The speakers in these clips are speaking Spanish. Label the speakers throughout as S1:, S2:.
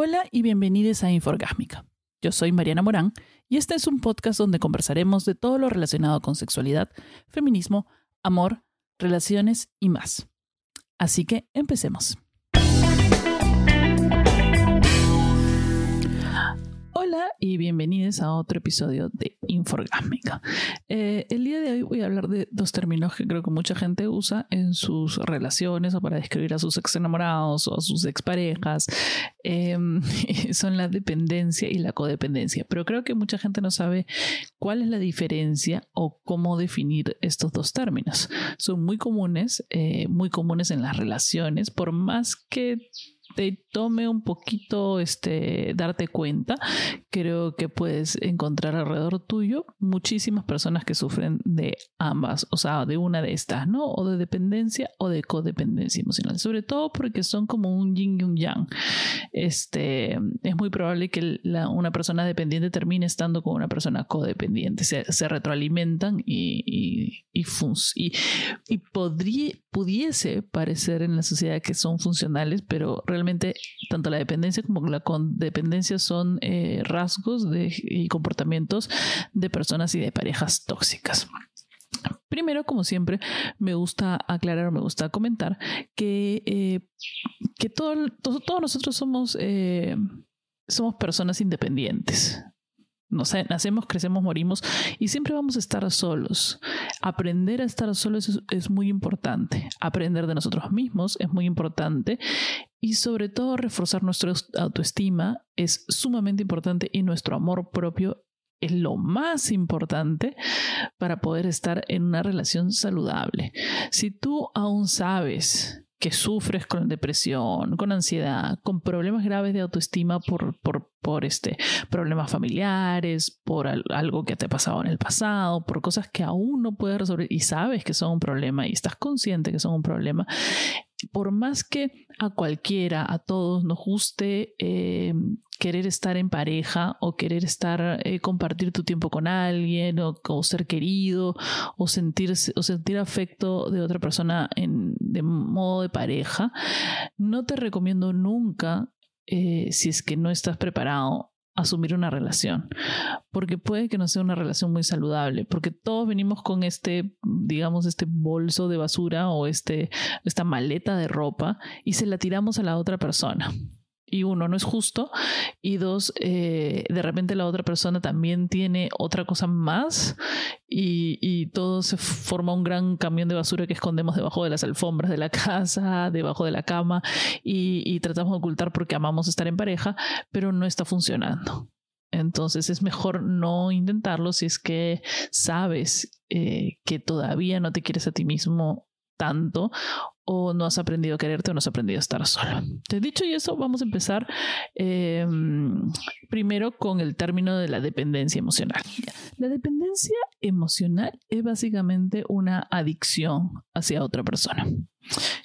S1: Hola y bienvenidos a Inforgásmica. Yo soy Mariana Morán y este es un podcast donde conversaremos de todo lo relacionado con sexualidad, feminismo, amor, relaciones y más. Así que empecemos. Hola y bienvenidos a otro episodio de Inforgásmica. Eh, el día de hoy voy a hablar de dos términos que creo que mucha gente usa en sus relaciones o para describir a sus ex enamorados o a sus exparejas. Eh, son la dependencia y la codependencia. Pero creo que mucha gente no sabe cuál es la diferencia o cómo definir estos dos términos. Son muy comunes, eh, muy comunes en las relaciones, por más que te tome un poquito este, darte cuenta, creo que puedes encontrar alrededor tuyo muchísimas personas que sufren de ambas, o sea, de una de estas, ¿no? O de dependencia o de codependencia emocional, sobre todo porque son como un yin y un yang. Este, es muy probable que una persona dependiente termine estando con una persona codependiente, se, retroalimentan y, y, y, y, y podría, pudiese parecer en la sociedad que son funcionales, pero realmente tanto la dependencia como la codependencia son eh, rasgos de, y comportamientos de personas y de parejas tóxicas. Primero, como siempre, me gusta aclarar, me gusta comentar que, eh, que todos nosotros somos, eh, somos personas independientes. nacemos, crecemos, morimos y siempre vamos a estar solos. Aprender a estar solos es, muy importante. Aprender de nosotros mismos es muy importante y sobre todo reforzar nuestra autoestima es sumamente importante y nuestro amor propio es lo más importante para poder estar en una relación saludable. Si tú aún sabes que sufres con depresión, con ansiedad, con problemas graves de autoestima por, por, por este, problemas familiares, por algo que te ha pasado en el pasado, por cosas que aún no puedes resolver y sabes que son un problema y estás consciente que son un problema, por más que a cualquiera, a todos nos guste eh, querer estar en pareja o querer estar, eh, compartir tu tiempo con alguien o, ser querido o sentir, o sentir afecto de otra persona en, de modo de pareja, no te recomiendo nunca, eh, si es que no estás preparado, asumir una relación, porque puede que no sea una relación muy saludable, porque todos venimos con este, digamos, este bolso de basura o este, esta maleta de ropa y se la tiramos a la otra persona y uno no es justo y dos eh, de repente la otra persona también tiene otra cosa más y, y, todo se forma un gran camión de basura que escondemos debajo de las alfombras de la casa debajo de la cama y, y tratamos de ocultar porque amamos estar en pareja pero no está funcionando. Entonces es mejor no intentarlo si es que sabes eh, que todavía no te quieres a ti mismo tanto o no has aprendido a quererte o no has aprendido a estar solo. Te dicho y eso, vamos a empezar em, primero con el término de la dependencia emocional. La dependencia emocional es básicamente una adicción hacia otra persona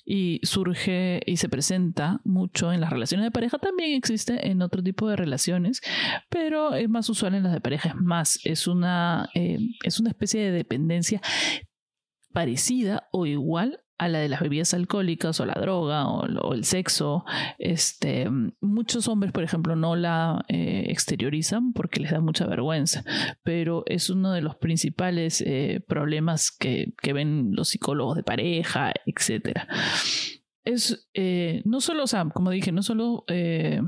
S1: y surge y se presenta mucho en las relaciones de pareja, también existe en otro tipo de relaciones, pero es más usual en las de pareja, es más, es una, eh, es una especie de dependencia parecida o igual a la de las bebidas alcohólicas o la droga o, el sexo. Este, muchos hombres, por ejemplo, no la eh, exteriorizan porque les da mucha vergüenza, pero es uno de los principales eh, problemas que, que, ven los psicólogos de pareja, etcétera es eh, no solo, o sea, como dije, no solo eh,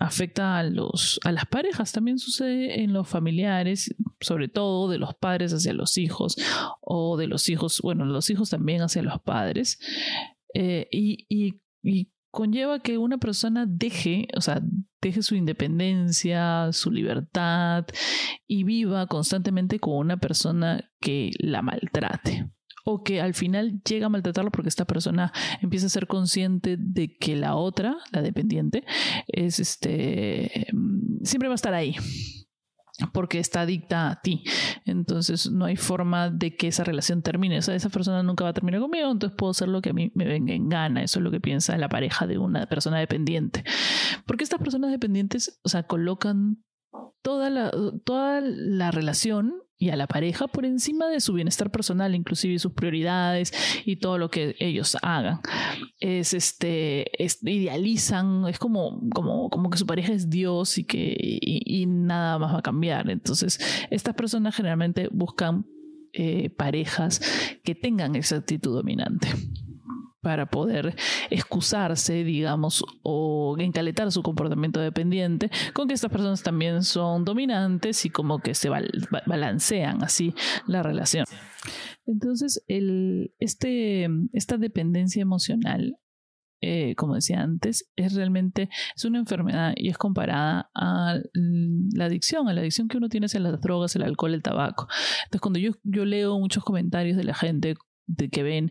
S1: afecta a los a las parejas, también sucede en los familiares, sobre todo de los padres hacia los hijos, o de los hijos, bueno, los hijos también hacia los padres. Eh, y, y, y, conlleva que una persona deje, o sea, deje su independencia, su libertad, y viva constantemente con una persona que la maltrate o que al final llega a maltratarlo porque esta persona empieza a ser consciente de que la otra, la dependiente, es este mm, siempre va a estar ahí porque está adicta a ti. Entonces no hay forma de que esa relación termine. O sea, esa persona nunca va a terminar conmigo, entonces puedo hacer lo que a mí me venga en gana. Eso es lo que piensa la pareja de una persona dependiente. Porque estas personas dependientes, o sea, colocan toda la, toda la relación y a la pareja por encima de su bienestar personal, inclusive sus prioridades y todo lo que ellos hagan. Es este, idealizan, es como, como, como que su pareja es Dios y que y, nada más va a cambiar. Entonces, estas personas generalmente buscan eh, parejas que tengan esa actitud dominante para poder excusarse, digamos, o encaletar su comportamiento dependiente con que estas personas también son dominantes y como que se balancean así la relación. Entonces, el, este, esta dependencia emocional, eh, como decía antes, es realmente es una enfermedad y es comparada a la adicción, a la adicción que uno tiene hacia las drogas, el alcohol, el tabaco. Entonces, cuando yo, yo leo muchos comentarios de la gente de que ven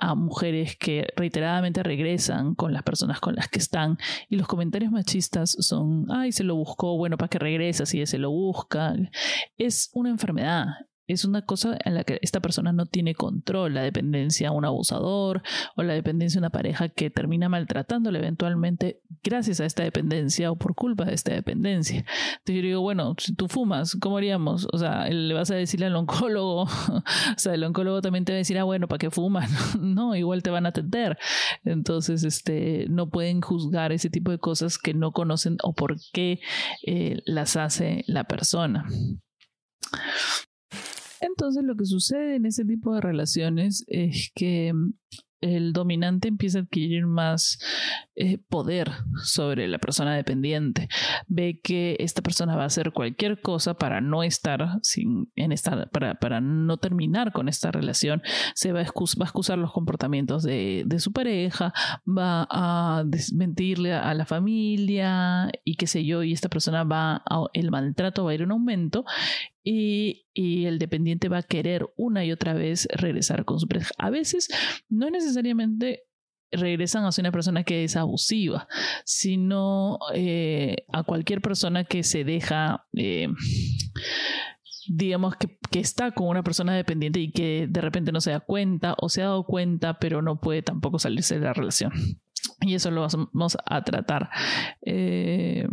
S1: a mujeres que reiteradamente regresan con las personas con las que están y los comentarios machistas son, ay, se lo buscó, bueno, para que regrese si se lo busca. Es una enfermedad, es una cosa en la que esta persona no tiene control, la dependencia a un abusador o la dependencia a una pareja que termina maltratándole eventualmente gracias a esta dependencia o por culpa de esta dependencia. Entonces yo digo, bueno, si tú fumas, ¿cómo haríamos? O sea, le vas a decirle al oncólogo, o sea, el oncólogo también te va a decir, ah, bueno, ¿para qué fumas? no, igual te van a atender. Entonces, este, no pueden juzgar ese tipo de cosas que no conocen o por qué eh, las hace la persona. Entonces lo que sucede en ese tipo de relaciones es que el dominante empieza a adquirir más eh, poder sobre la persona dependiente. Ve que esta persona va a hacer cualquier cosa para no estar sin, en esta, para, para no terminar con esta relación. Se va a, va a excusar los comportamientos de, de, su pareja, va a desmentirle a la familia y qué sé yo, y esta persona va a, el maltrato va a ir en aumento y, el dependiente va a querer una y otra vez regresar con su pareja. A veces no necesariamente regresan hacia una persona que es abusiva, sino eh, a cualquier persona que se deja... Eh, digamos que, que, está con una persona dependiente y que de repente no se da cuenta o se ha dado cuenta pero no puede tampoco salirse de la relación. Y eso lo vamos a tratar eh,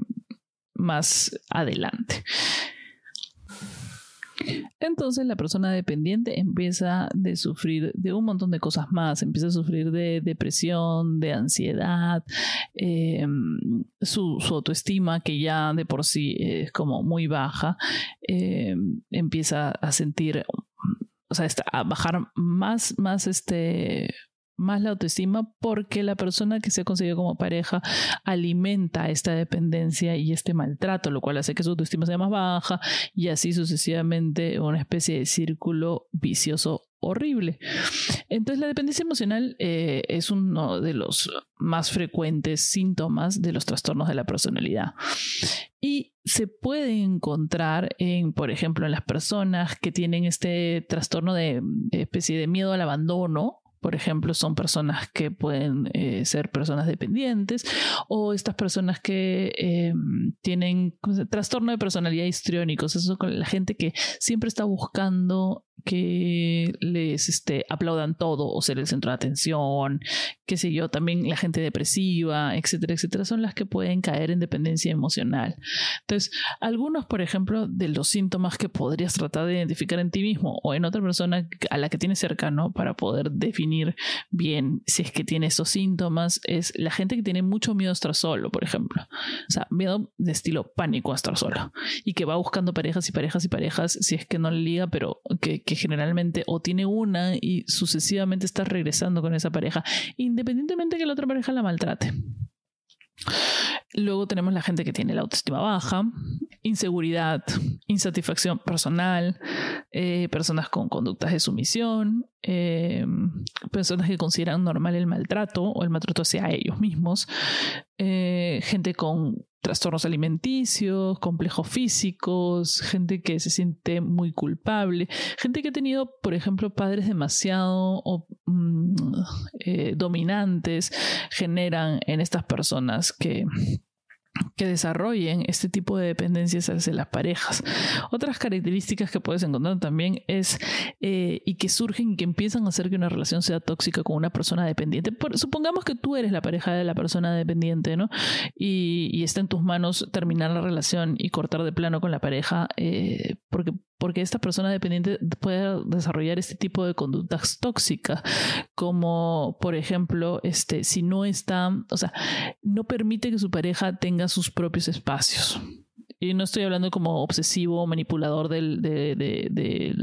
S1: más adelante. Entonces la persona dependiente empieza a sufrir de un montón de cosas más, empieza a sufrir de depresión, de ansiedad, em, su, autoestima que ya de por sí es como muy baja, em, empieza a sentir, o sea, a bajar más, más este más la autoestima porque la persona que se ha conseguido como pareja alimenta esta dependencia y este maltrato, lo cual hace que su autoestima sea más baja y así sucesivamente una especie de círculo vicioso horrible. Entonces la dependencia emocional eh, es uno de los más frecuentes síntomas de los trastornos de la personalidad. Y se puede encontrar en, por ejemplo, en las personas que tienen este trastorno de especie de miedo al abandono por ejemplo, son personas que pueden eh, ser personas dependientes o estas personas que eh, tienen trastorno de personalidad histriónicos. Eso con la gente que siempre está buscando que les este, aplaudan todo o ser el centro de atención, qué sé yo, también la gente depresiva, etcétera, etcétera, son las que pueden caer en dependencia emocional. Entonces, algunos, por ejemplo, de los síntomas que podrías tratar de identificar en ti mismo o en otra persona a la que tienes cercano para poder definir bien si es que tiene esos síntomas, es la gente que tiene mucho miedo a estar solo, por ejemplo. O sea, miedo de estilo pánico a estar solo y que va buscando parejas y parejas y parejas si es que no le liga, pero que que generalmente o tiene una y sucesivamente está regresando con esa pareja, independientemente que la otra pareja la maltrate. Luego tenemos la gente que tiene la autoestima baja, inseguridad, insatisfacción personal, eh, personas con conductas de sumisión, eh, personas que consideran normal el maltrato o el maltrato hacia ellos mismos, eh, gente con trastornos alimenticios, complejos físicos, gente que se siente muy culpable, gente que ha tenido, por ejemplo, padres demasiado mm, eh, dominantes, generan en estas personas que que desarrollen este tipo de dependencias hacia las parejas. Otras características que puedes encontrar también es eh, y que surgen y que empiezan a hacer que una relación sea tóxica con una persona dependiente. supongamos que tú eres la pareja de la persona dependiente, ¿no? Y, y está en tus manos terminar la relación y cortar de plano con la pareja eh, porque porque esta persona dependiente puede desarrollar este tipo de conductas tóxicas, como por ejemplo, este, si no está, o sea, no permite que su pareja tenga sus propios espacios. Y no estoy hablando como obsesivo o manipulador del, de, de,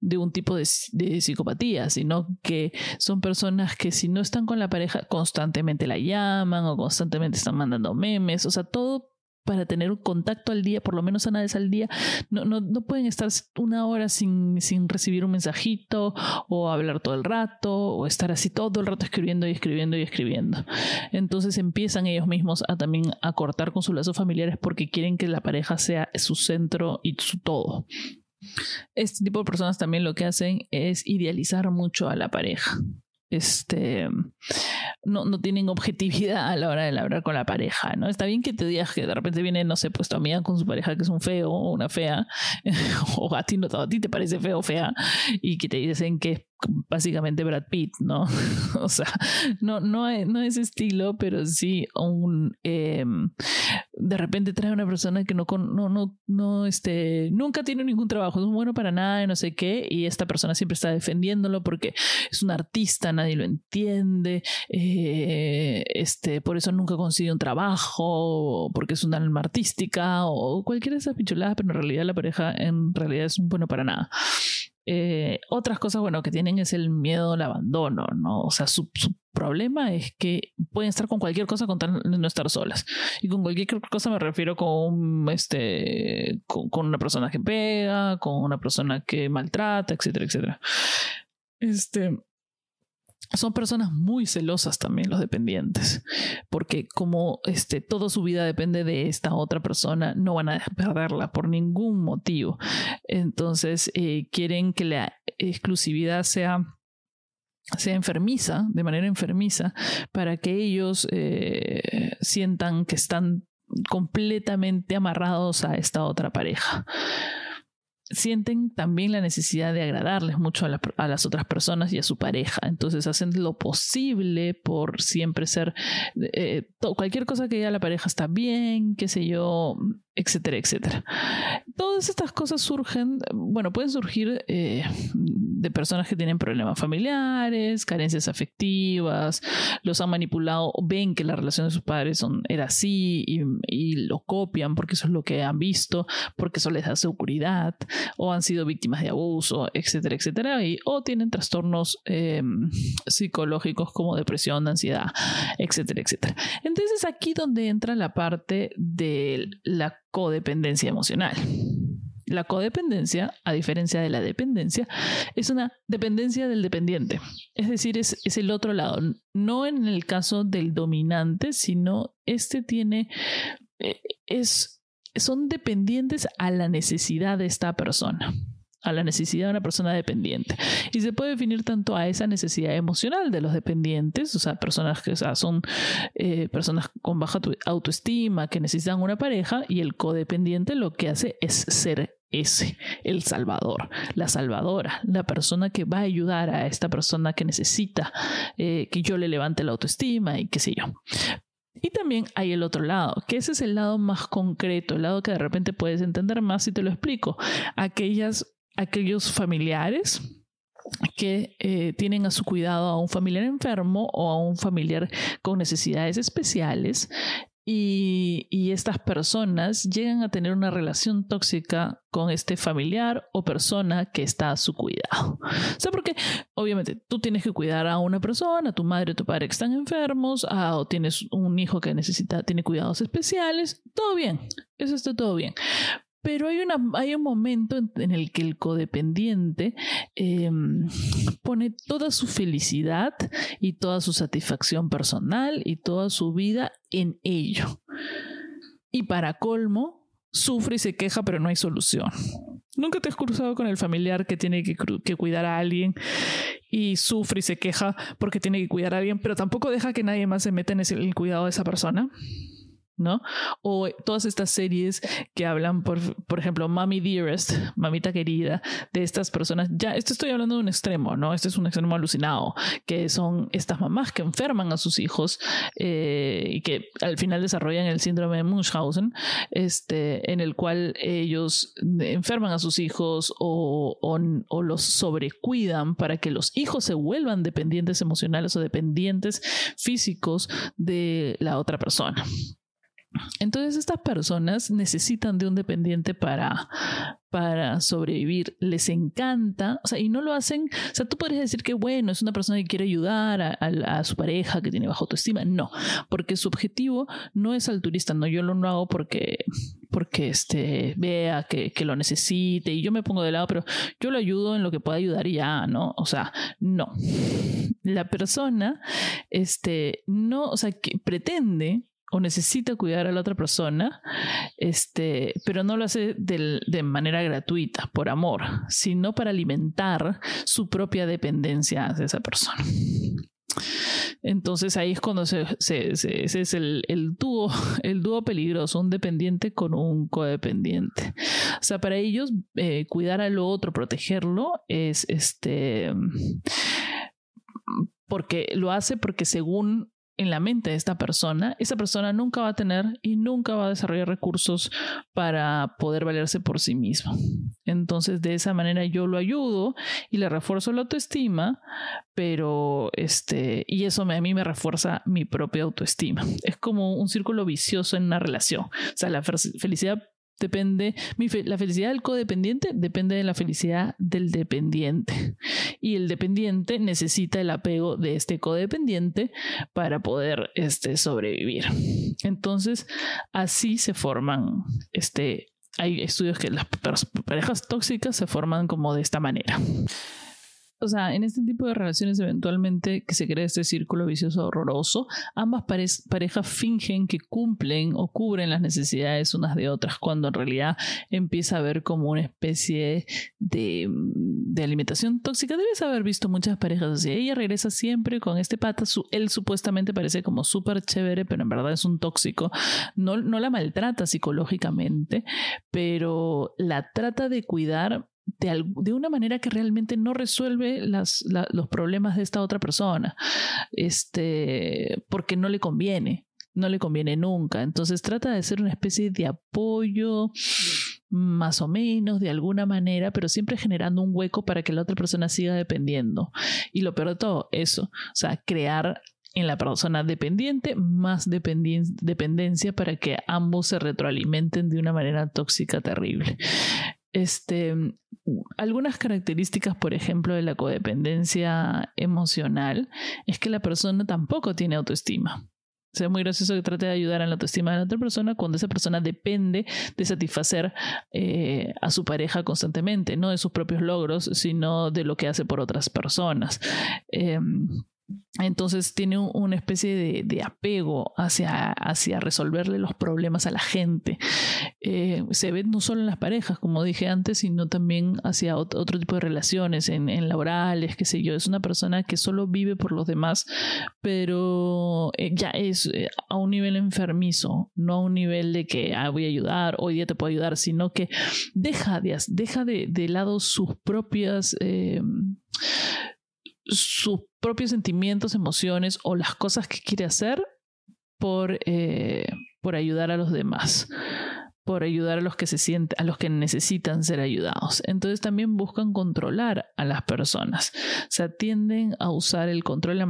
S1: de, un tipo de, de, psicopatía, sino que son personas que si no están con la pareja constantemente la llaman o constantemente están mandando memes, o sea, todo para tener un contacto al día, por lo menos una vez al día. No, no, no pueden estar una hora sin, sin, recibir un mensajito o hablar todo el rato o estar así todo el rato escribiendo y escribiendo y escribiendo. Entonces empiezan ellos mismos a también a cortar con sus lazos familiares porque quieren que la pareja sea su centro y su todo. Este tipo de personas también lo que hacen es idealizar mucho a la pareja este, no, no tienen objetividad a la hora de hablar con la pareja, ¿no? Está bien que te digas que de repente viene, no sé, pues tu amiga con su pareja que es un feo o una fea, o a ti, no, a ti te parece feo o fea, y que te dicen que básicamente Brad Pitt, ¿no? o sea, no, no, no ese estilo, pero sí un em, de repente trae una persona que no, no, no, no, este, nunca tiene ningún trabajo, es un bueno para nada, y no sé qué, y esta persona siempre está defendiéndolo porque es un artista, nadie lo entiende, eh, este, por eso nunca consigue un trabajo, porque es una alma artística, o cualquiera de esas pichuladas, pero en realidad la pareja en realidad es un bueno para nada. Eh, otras cosas, bueno, que tienen es el miedo al abandono, ¿no? O sea, su, problema es que pueden estar con cualquier cosa con no estar solas. Y con cualquier cosa me refiero con, este, con una persona que pega, con una persona que maltrata, etcétera, etcétera. Este, son personas muy celosas también los dependientes, porque como este, toda su vida depende de esta otra persona, no van a perderla por ningún motivo. Entonces eh, quieren que la exclusividad sea sea enfermiza, de manera enfermiza, para que ellos eh, sientan que están completamente amarrados a esta otra pareja sienten también la necesidad de agradarles mucho a, las otras personas y a su pareja. Entonces hacen lo posible por siempre ser... Eh, cualquier cosa que diga la pareja está bien, qué sé yo, etcétera, etcétera. Todas estas cosas surgen, bueno, pueden surgir eh, de personas que tienen problemas familiares, carencias afectivas, los han manipulado, ven que la relación de sus padres son, era así y, lo copian porque eso es lo que han visto, porque eso les da seguridad, o han sido víctimas de abuso, etcétera, etcétera, y, o tienen trastornos eh, psicológicos como depresión, ansiedad, etcétera, etcétera. Entonces aquí donde entra la parte de la codependencia emocional. La codependencia, a diferencia de la dependencia, es una dependencia del dependiente. Es decir, es, es, el otro lado. No en el caso del dominante, sino este tiene. Eh, es, son dependientes a la necesidad de esta persona a la necesidad de una persona dependiente. Y se puede definir tanto a esa necesidad emocional de los dependientes, o sea, personas que son eh, personas con baja autoestima, que necesitan una pareja, y el codependiente lo que hace es ser ese, el salvador, la salvadora, la persona que va a ayudar a esta persona que necesita eh, que yo le levante la autoestima y qué sé yo. Y también hay el otro lado, que ese es el lado más concreto, el lado que de repente puedes entender más si te lo explico. Aquellas aquellos familiares que eh, tienen a su cuidado a un familiar enfermo o a un familiar con necesidades especiales y, y, estas personas llegan a tener una relación tóxica con este familiar o persona que está a su cuidado. O sea, porque obviamente tú tienes que cuidar a una persona, tu madre o tu padre que están enfermos, ah, o tienes un hijo que necesita, tiene cuidados especiales, todo bien, eso está todo bien. Pero hay, una, hay un momento en, el que el codependiente em, pone toda su felicidad y toda su satisfacción personal y toda su vida en ello. Y para colmo, sufre y se queja, pero no hay solución. Nunca te has cruzado con el familiar que tiene que, que, cuidar a alguien y sufre y se queja porque tiene que cuidar a alguien, pero tampoco deja que nadie más se meta en el cuidado de esa persona. ¿No? O todas estas series que hablan, por, por ejemplo, Mommy Dearest, mamita querida, de estas personas, ya, esto estoy hablando de un extremo, ¿no? Este es un extremo alucinado, que son estas mamás que enferman a sus hijos eh, y que al final desarrollan el síndrome de Munchausen, este, en el cual ellos enferman a sus hijos o, o, o los sobrecuidan para que los hijos se vuelvan dependientes emocionales o dependientes físicos de la otra persona. Entonces estas personas necesitan de un dependiente para, para sobrevivir. Les encanta, o sea, y no lo hacen, o sea, tú podrías decir que bueno, es una persona que quiere ayudar a, su pareja que tiene baja autoestima. No, porque su objetivo no es altruista, no, yo lo no hago porque, porque este, vea que, que lo necesite y yo me pongo de lado, pero yo lo ayudo en lo que pueda ayudar y ya, ¿no? O sea, no. La persona, este, no, o sea, que pretende o necesita cuidar a la otra persona, este, pero no lo hace de, manera gratuita, por amor, sino para alimentar su propia dependencia de esa persona. Entonces ahí es cuando se, es el, dúo, el dúo peligroso, un dependiente con un codependiente. O sea, para ellos eh, cuidar al otro, protegerlo, es este porque lo hace porque según en la mente de esta persona, esa persona nunca va a tener y nunca va a desarrollar recursos para poder valerse por sí mismo. Entonces, de esa manera yo lo ayudo y le refuerzo la autoestima, pero este, y eso a mí me refuerza mi propia autoestima. Es como un círculo vicioso en una relación. O sea, la felicidad depende, la felicidad del codependiente depende de la felicidad del dependiente. Y el dependiente necesita el apego de este codependiente para poder este, sobrevivir. Entonces, así se forman, este, hay estudios que las parejas tóxicas se forman como de esta manera o sea, en este tipo de relaciones eventualmente que se crea este círculo vicioso horroroso, ambas parejas fingen que cumplen o cubren las necesidades unas de otras, cuando en realidad empieza a haber como una especie de, de alimentación tóxica. Debes haber visto muchas parejas así. Ella regresa siempre con este pata, él supuestamente parece como súper chévere, pero en verdad es un tóxico. No, no la maltrata psicológicamente, pero la trata de cuidar de, una manera que realmente no resuelve las, los problemas de esta otra persona, este, porque no le conviene, no le conviene nunca. Entonces trata de ser una especie de apoyo, más o menos, de alguna manera, pero siempre generando un hueco para que la otra persona siga dependiendo. Y lo peor de todo, eso, o sea, crear en la persona dependiente más dependencia para que ambos se retroalimenten de una manera tóxica terrible. Este, algunas características, por ejemplo, de la codependencia emocional es que la persona tampoco tiene autoestima. O sea, es muy gracioso que trate de ayudar a la autoestima de la otra persona cuando esa persona depende de satisfacer eh, a su pareja constantemente, no de sus propios logros, sino de lo que hace por otras personas. Em, entonces tiene una especie de, apego hacia, hacia, resolverle los problemas a la gente. Eh, se ve no solo en las parejas, como dije antes, sino también hacia otro, tipo de relaciones, en, laborales, qué sé yo. Es una persona que solo vive por los demás, pero eh, ya es eh, a un nivel enfermizo, no a un nivel de que ah, voy a ayudar, hoy día te puedo ayudar, sino que deja de, deja de, de lado sus propias sus propios sentimientos, emociones o las cosas que quiere hacer por, eh, por ayudar a los demás por ayudar a los que se sienten, a los que necesitan ser ayudados. Entonces también buscan controlar a las personas. O sea, tienden a usar el control y la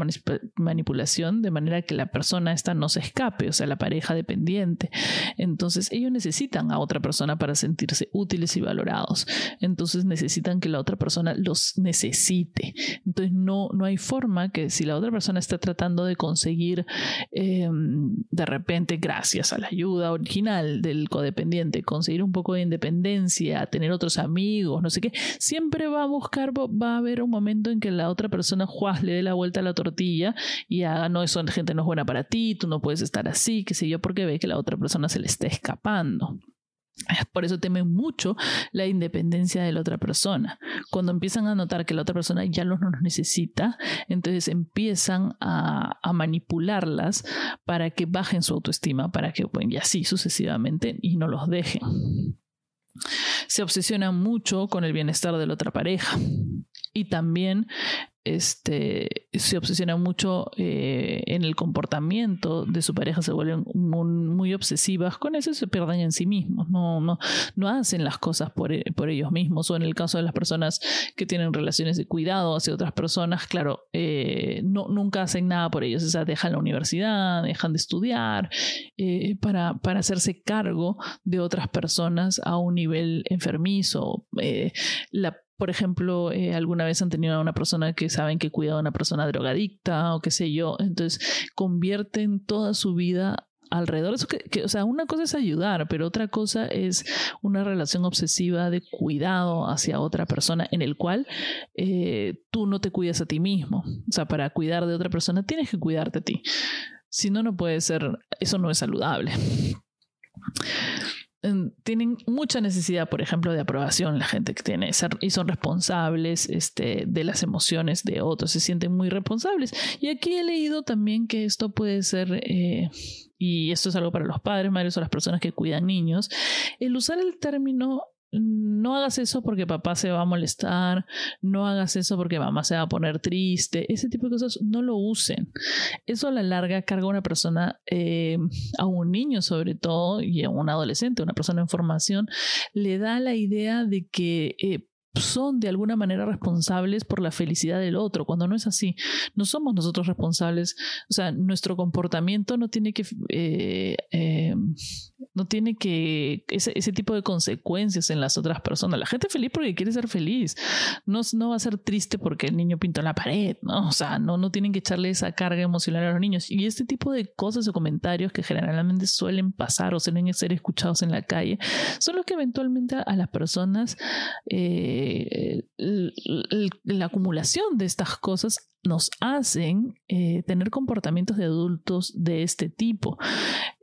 S1: manipulación de manera que la persona esta no se escape, o sea, la pareja dependiente. Entonces ellos necesitan a otra persona para sentirse útiles y valorados. Entonces necesitan que la otra persona los necesite. Entonces no, no hay forma que si la otra persona está tratando de conseguir em, de repente, gracias a la ayuda original del codependiente, conseguir un poco de independencia, tener otros amigos, no sé qué, siempre va a buscar, va a haber un momento en que la otra persona juaz, le dé la vuelta a la tortilla y haga, no, eso gente no es buena para ti, tú no puedes estar así, qué sé yo, porque ve que la otra persona se le está escapando. Por eso temen mucho la independencia de la otra persona. Cuando empiezan a notar que la otra persona ya los necesita, entonces empiezan a, manipularlas para que bajen su autoestima, para que, bueno, y así sucesivamente, y no los dejen. Se obsesionan mucho con el bienestar de la otra pareja. Y también este, se obsesionan mucho eh, en el comportamiento de su pareja, se vuelven muy, obsesivas con eso se pierden en sí mismos, no, no, no hacen las cosas por, eh, por, ellos mismos o en el caso de las personas que tienen relaciones de cuidado hacia otras personas, claro, eh, no, nunca hacen nada por ellos, o sea, dejan la universidad, dejan de estudiar para, para hacerse cargo de otras personas a un nivel enfermizo. la por ejemplo, eh, alguna vez han tenido a una persona que saben que cuida a una persona drogadicta o qué sé yo, entonces convierten toda su vida alrededor. Eso que, o sea, una cosa es ayudar, pero otra cosa es una relación obsesiva de cuidado hacia otra persona en el cual eh, tú no te cuidas a ti mismo. O sea, para cuidar de otra persona tienes que cuidarte a ti. Si no, no puede ser, eso no es saludable tienen mucha necesidad, por ejemplo, de aprobación la gente que tiene y son responsables este, de las emociones de otros, se sienten muy responsables. Y aquí he leído también que esto puede ser, eh, y esto es algo para los padres, madres o las personas que cuidan niños, el usar el término no hagas eso porque papá se va a molestar, no hagas eso porque mamá se va a poner triste, ese tipo de cosas no lo usen. Eso a la larga carga a una persona, eh, a un niño sobre todo, y a un adolescente, una persona en formación, le da la idea de que eh, son de alguna manera responsables por la felicidad del otro, cuando no es así. No somos nosotros responsables, o sea, nuestro comportamiento no tiene que, eh, eh, no tiene que, ese, ese, tipo de consecuencias en las otras personas. La gente feliz porque quiere ser feliz, no, no va a ser triste porque el niño pintó en la pared, ¿no? O sea, no, no tienen que echarle esa carga emocional a los niños. Y este tipo de cosas o comentarios que generalmente suelen pasar o suelen ser escuchados en la calle, son los que eventualmente a, las personas... Eh, eh, la acumulación de estas cosas nos hacen eh, tener comportamientos de adultos de este tipo.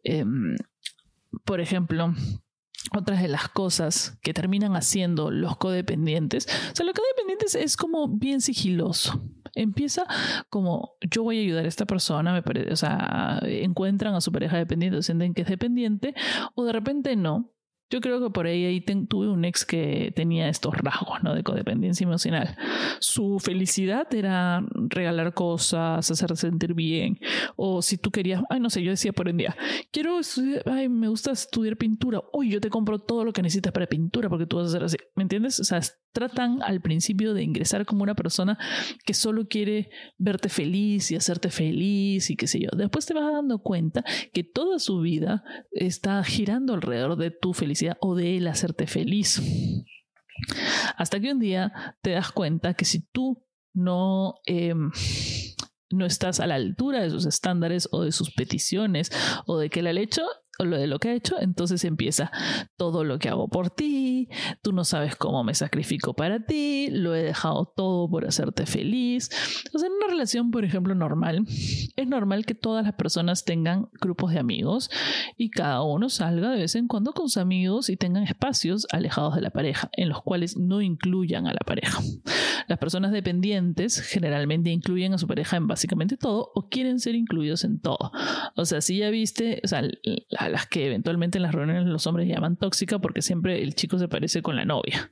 S1: Em, por ejemplo, otras de las cosas que terminan haciendo los codependientes, o sea, los codependientes es como bien sigiloso. Empieza como yo voy a ayudar a esta persona, me parece, o sea, encuentran a su pareja dependiente, sienten que es dependiente, o de repente no, yo creo que por ahí, ahí tuve un ex que tenía estos rasgos ¿no? de codependencia emocional. Su felicidad era regalar cosas, hacer sentir bien. O si tú querías, ay, no sé, yo decía por un día, quiero estudiar, ay, me gusta estudiar pintura. Uy, yo te compro todo lo que necesitas para pintura porque tú vas a hacer así. ¿Me entiendes? O sea, tratan al principio de ingresar como una persona que solo quiere verte feliz y hacerte feliz y qué sé yo. Después te vas dando cuenta que toda su vida está girando alrededor de tu felicidad o de él hacerte feliz. Hasta que un día te das cuenta que si tú no... Em, no estás a la altura de sus estándares o de sus peticiones o de que él ha hecho, lo de lo que ha hecho, entonces empieza todo lo que hago por ti, tú no sabes cómo me sacrifico para ti, lo he dejado todo por hacerte feliz. O sea, en una relación, por ejemplo, normal, es normal que todas las personas tengan grupos de amigos y cada uno salga de vez en cuando con sus amigos y tengan espacios alejados de la pareja, en los cuales no incluyan a la pareja. Las personas dependientes generalmente incluyen a su pareja en básicamente todo o quieren ser incluidos en todo. O sea, si ya viste, o sea, las que eventualmente en las reuniones los hombres llaman tóxica porque siempre el chico se parece con la novia.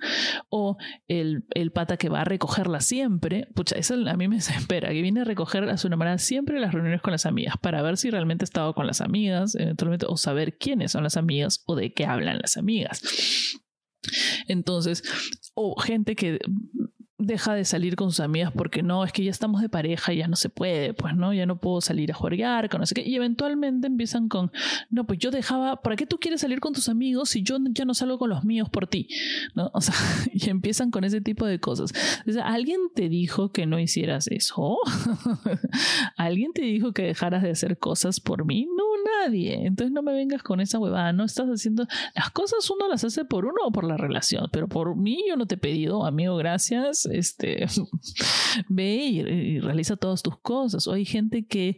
S1: O el, el pata que va a recogerla siempre, pucha, eso a mí me desespera, que viene a recoger a su enamorada siempre las reuniones con las amigas para ver si realmente ha estado con las amigas, eventualmente, o saber quiénes son las amigas o de qué hablan las amigas. Entonces, o gente que deja de salir con sus amigas porque no, es que ya estamos de pareja ya no se puede, pues no, ya no puedo salir a jugar, con no sé qué. Y eventualmente empiezan con, no, pues yo dejaba, ¿para qué tú quieres salir con tus amigos si yo ya no salgo con los míos por ti? ¿No? O sea, y empiezan con ese tipo de cosas. O sea, ¿alguien te dijo que no hicieras eso? ¿Alguien te dijo que dejaras de hacer cosas por mí? No, nadie. Entonces no me vengas con esa huevada. No estás haciendo. Las cosas uno las hace por uno o por la relación. Pero por mí yo no te he pedido, amigo, gracias. Este, ve y, realiza todas tus cosas. O hay gente que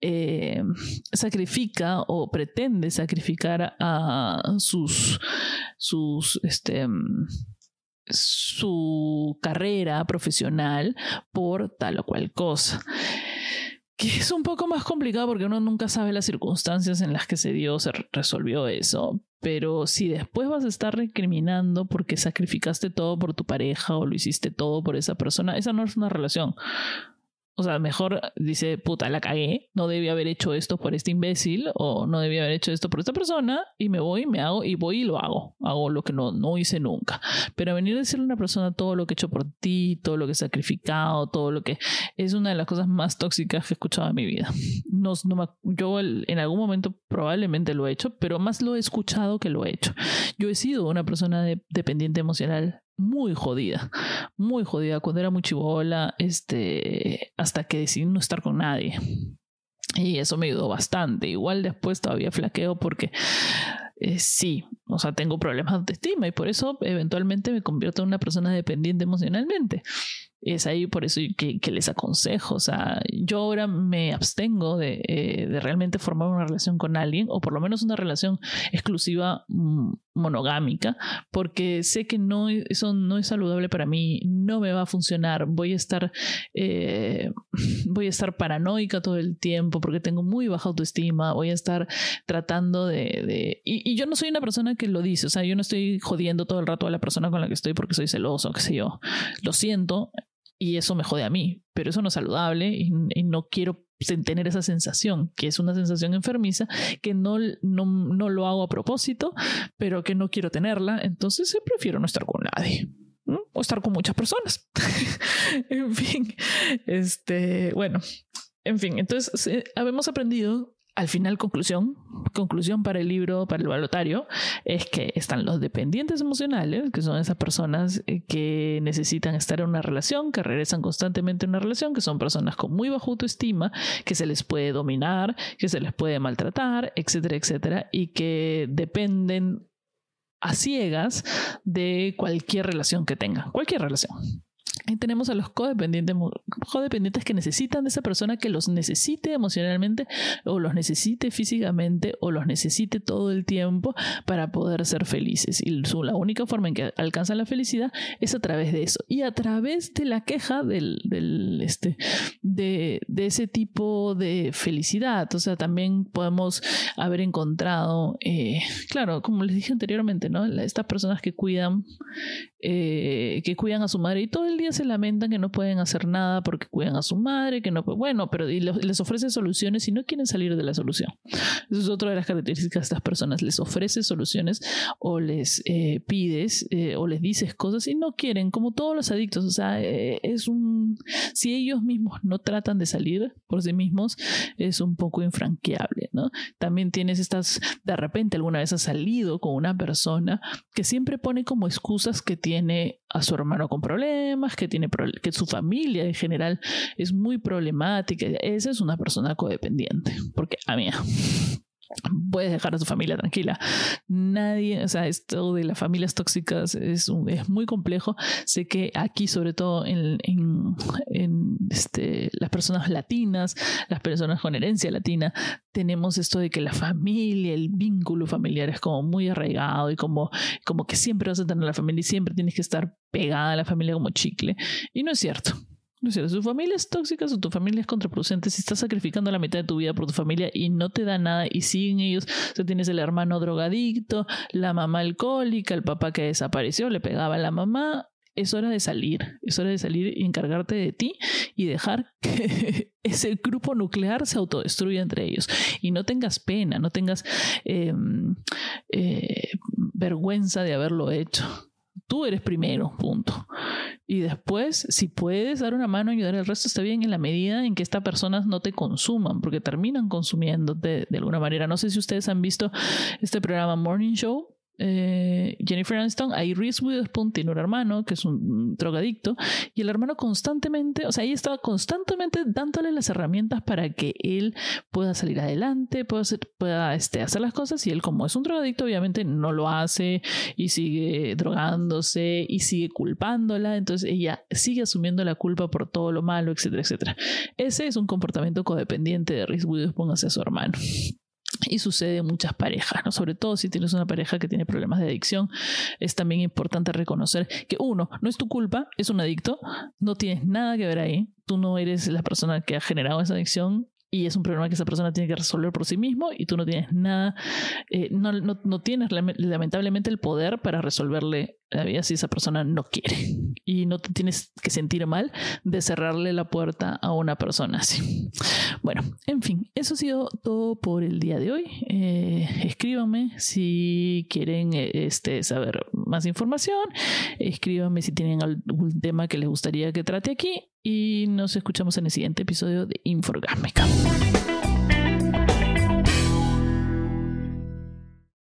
S1: eh, sacrifica o pretende sacrificar a sus. sus. este su carrera profesional por tal o cual cosa que es un poco más complicado porque uno nunca sabe las circunstancias en las que se dio, se resolvió eso. Pero si después vas a estar recriminando porque sacrificaste todo por tu pareja o lo hiciste todo por esa persona, esa no es una relación. O sea, mejor dice, puta, la cagué, no debía haber hecho esto por este imbécil o no debía haber hecho esto por esta persona y me voy, me hago y voy y lo hago. Hago lo que no, no hice nunca. Pero venir a decirle a una persona todo lo que he hecho por ti, todo lo que he sacrificado, todo lo que es una de las cosas más tóxicas que he escuchado en mi vida. No, no yo en algún momento probablemente lo he hecho, pero más lo he escuchado que lo he hecho. Yo he sido una persona dependiente emocional muy jodida, muy jodida cuando era muy chivola, este, hasta que decidí no estar con nadie. Y eso me ayudó bastante. Igual después todavía flaqueo porque eh, sí, o sea, tengo problemas de autoestima y por eso eventualmente me convierto en una persona dependiente emocionalmente es ahí por eso que, que, les aconsejo. O sea, yo ahora me abstengo de, eh, de, realmente formar una relación con alguien, o por lo menos una relación exclusiva mm, monogámica, porque sé que no, eso no es saludable para mí, no me va a funcionar, voy a estar, eh, voy a estar paranoica todo el tiempo porque tengo muy baja autoestima, voy a estar tratando de... de y, y, yo no soy una persona que lo dice, o sea, yo no estoy jodiendo todo el rato a la persona con la que estoy porque soy celoso, qué sé yo. Lo siento, y eso me jode a mí, pero eso no es saludable y, no quiero tener esa sensación, que es una sensación enfermiza, que no, no, no, lo hago a propósito, pero que no quiero tenerla, entonces prefiero no estar con nadie. O estar con muchas personas. en fin, este, bueno, en fin, entonces eh, habemos aprendido al final, conclusión, conclusión para el libro, para el balotario, es que están los dependientes emocionales, que son esas personas eh, que necesitan estar en una relación, que regresan constantemente en una relación, que son personas con muy baja autoestima, que se les puede dominar, que se les puede maltratar, etcétera, etcétera, y que dependen a ciegas de cualquier relación que tengan, cualquier relación. Y tenemos a los codependientes, codependientes que necesitan de esa persona que los necesite emocionalmente o los necesite físicamente o los necesite todo el tiempo para poder ser felices. Y la única forma en que alcanzan la felicidad es a través de eso. Y a través de la queja del, del este, de, de, ese tipo de felicidad. O sea, también podemos haber encontrado, eh, claro, como les dije anteriormente, ¿no? Estas personas que cuidan, eh, que cuidan a su madre y todo el día se lamentan que no pueden hacer nada porque cuidan a su madre, que no bueno, pero les ofrece soluciones y no quieren salir de la solución. Eso es otra de las características de estas personas. Les ofreces soluciones o les eh, pides eh, o les dices cosas y no quieren, como todos los adictos. O sea, eh, es un. Si ellos mismos no tratan de salir por sí mismos, es un poco infranqueable, ¿no? También tienes estas. De repente, alguna vez has salido con una persona que siempre pone como excusas que tiene a su hermano con problemas, que tiene que su familia en general es muy problemática. Esa es una persona codependiente, porque a mí puedes dejar a tu familia tranquila. Nadie, o sea, esto de las familias tóxicas es, es muy complejo. Sé que aquí, sobre todo en, en, este, las personas latinas, las personas con herencia latina, tenemos esto de que la familia, el vínculo familiar es como muy arraigado y como, como que siempre vas a tener la familia y siempre tienes que estar pegada a la familia como chicle. Y no es cierto. Cierto. Tu familia es tóxica o tu familia es contraproducente. Si estás sacrificando la mitad de tu vida por tu familia y no te da nada y siguen ellos, o sea, tienes el hermano drogadicto, la mamá alcohólica, el papá que desapareció, le pegaba a la mamá, es hora de salir, es hora de salir y encargarte de ti y dejar que ese grupo nuclear se autodestruya entre ellos. Y no tengas pena, no tengas em, eh, vergüenza de haberlo hecho. Tú eres primero, punto. Y después, si puedes dar una mano y ayudar al resto, está bien en la medida en que estas personas no te consuman, porque terminan consumiéndote de alguna manera. No sé si ustedes han visto este programa Morning Show eh, Jennifer Aniston, ahí Reese Witherspoon tiene un hermano que es un drogadicto y el hermano constantemente, o sea, ella estaba constantemente dándole las herramientas para que él pueda salir adelante, pueda, hacer, este, hacer las cosas y él como es un drogadicto obviamente no lo hace y sigue drogándose y sigue culpándola, entonces ella sigue asumiendo la culpa por todo lo malo, etcétera, etcétera. Ese es un comportamiento codependiente de Reese Witherspoon hacia su hermano. Y sucede en muchas parejas, ¿no? Sobre todo si tienes una pareja que tiene problemas de adicción, es también importante reconocer que uno, no es tu culpa, es un adicto, no tienes nada que ver ahí, tú no eres la persona que ha generado esa adicción, y es un problema que esa persona tiene que resolver por sí mismo y tú no tienes nada, eh, no, no, no, tienes lamentablemente el poder para resolverle la vida si esa persona no quiere. Y no te tienes que sentir mal de cerrarle la puerta a una persona así. Bueno, en fin, eso ha sido todo por el día de hoy. Eh, escríbanme si quieren eh, este, saber más información. Escríbanme si tienen algún tema que les gustaría que trate aquí y nos escuchamos en el siguiente episodio de Inforgámica.